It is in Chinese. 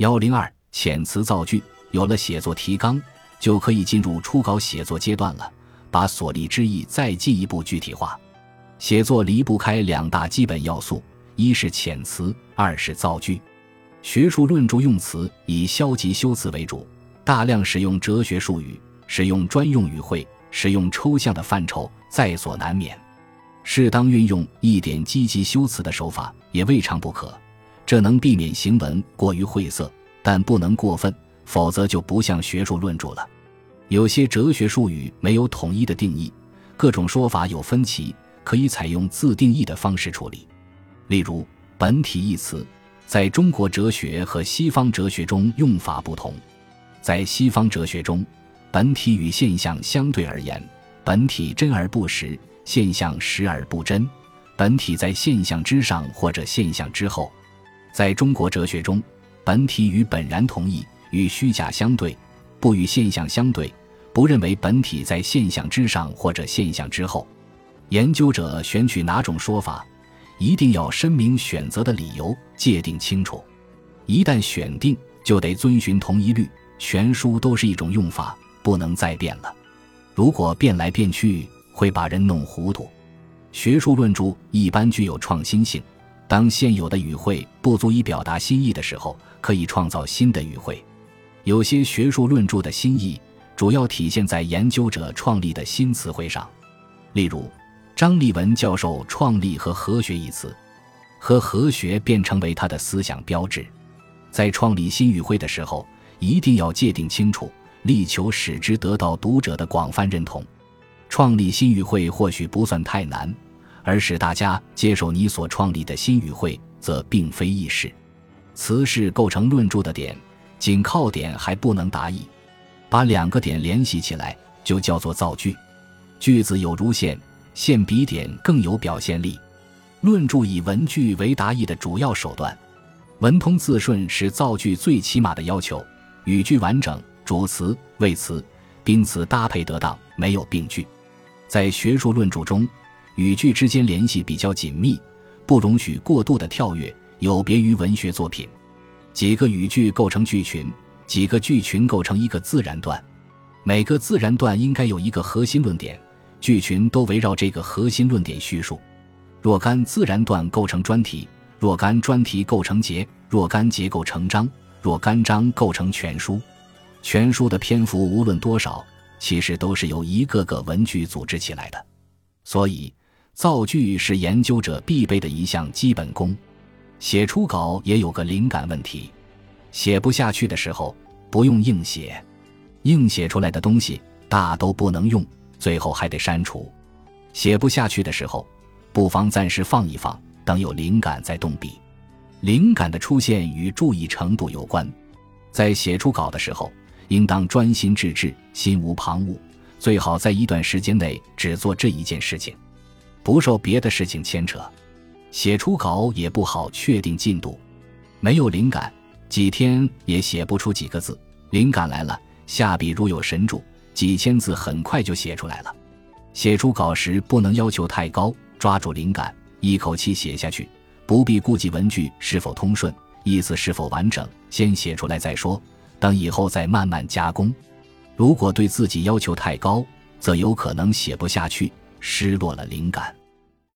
幺零二遣词造句，有了写作提纲，就可以进入初稿写作阶段了，把所立之意再进一步具体化。写作离不开两大基本要素，一是遣词，二是造句。学术论著用词以消极修辞为主，大量使用哲学术语，使用专用语汇，使用抽象的范畴，在所难免。适当运用一点积极修辞的手法也未尝不可，这能避免行文过于晦涩，但不能过分，否则就不像学术论著了。有些哲学术语没有统一的定义，各种说法有分歧，可以采用自定义的方式处理。例如“本体”一词。在中国哲学和西方哲学中用法不同，在西方哲学中，本体与现象相对而言，本体真而不实，现象实而不真，本体在现象之上或者现象之后。在中国哲学中，本体与本然同意，与虚假相对，不与现象相对，不认为本体在现象之上或者现象之后。研究者选取哪种说法？一定要申明选择的理由，界定清楚。一旦选定，就得遵循同一律，全书都是一种用法，不能再变了。如果变来变去，会把人弄糊涂。学术论著一般具有创新性，当现有的语汇不足以表达新意的时候，可以创造新的语汇。有些学术论著的新意，主要体现在研究者创立的新词汇上，例如。张立文教授创立和和学一词，和和学便成为他的思想标志。在创立新语汇的时候，一定要界定清楚，力求使之得到读者的广泛认同。创立新语汇或许不算太难，而使大家接受你所创立的新语汇，则并非易事。词是构成论著的点，仅靠点还不能达意，把两个点联系起来，就叫做造句。句子有如线。线笔点更有表现力。论著以文句为达意的主要手段，文通字顺是造句最起码的要求。语句完整，主词、谓词、宾词搭配得当，没有病句。在学术论著中，语句之间联系比较紧密，不容许过度的跳跃，有别于文学作品。几个语句构成句群，几个句群构成一个自然段，每个自然段应该有一个核心论点。剧群都围绕这个核心论点叙述，若干自然段构成专题，若干专题构成节，若干节构成章，若干章构成全书。全书的篇幅无论多少，其实都是由一个个文句组织起来的。所以，造句是研究者必备的一项基本功。写初稿也有个灵感问题，写不下去的时候，不用硬写，硬写出来的东西大都不能用。最后还得删除，写不下去的时候，不妨暂时放一放，等有灵感再动笔。灵感的出现与注意程度有关，在写初稿的时候，应当专心致志，心无旁骛，最好在一段时间内只做这一件事情，不受别的事情牵扯。写初稿也不好确定进度，没有灵感，几天也写不出几个字；灵感来了，下笔如有神助。几千字很快就写出来了。写初稿时不能要求太高，抓住灵感，一口气写下去，不必顾及文句是否通顺，意思是否完整，先写出来再说，等以后再慢慢加工。如果对自己要求太高，则有可能写不下去，失落了灵感。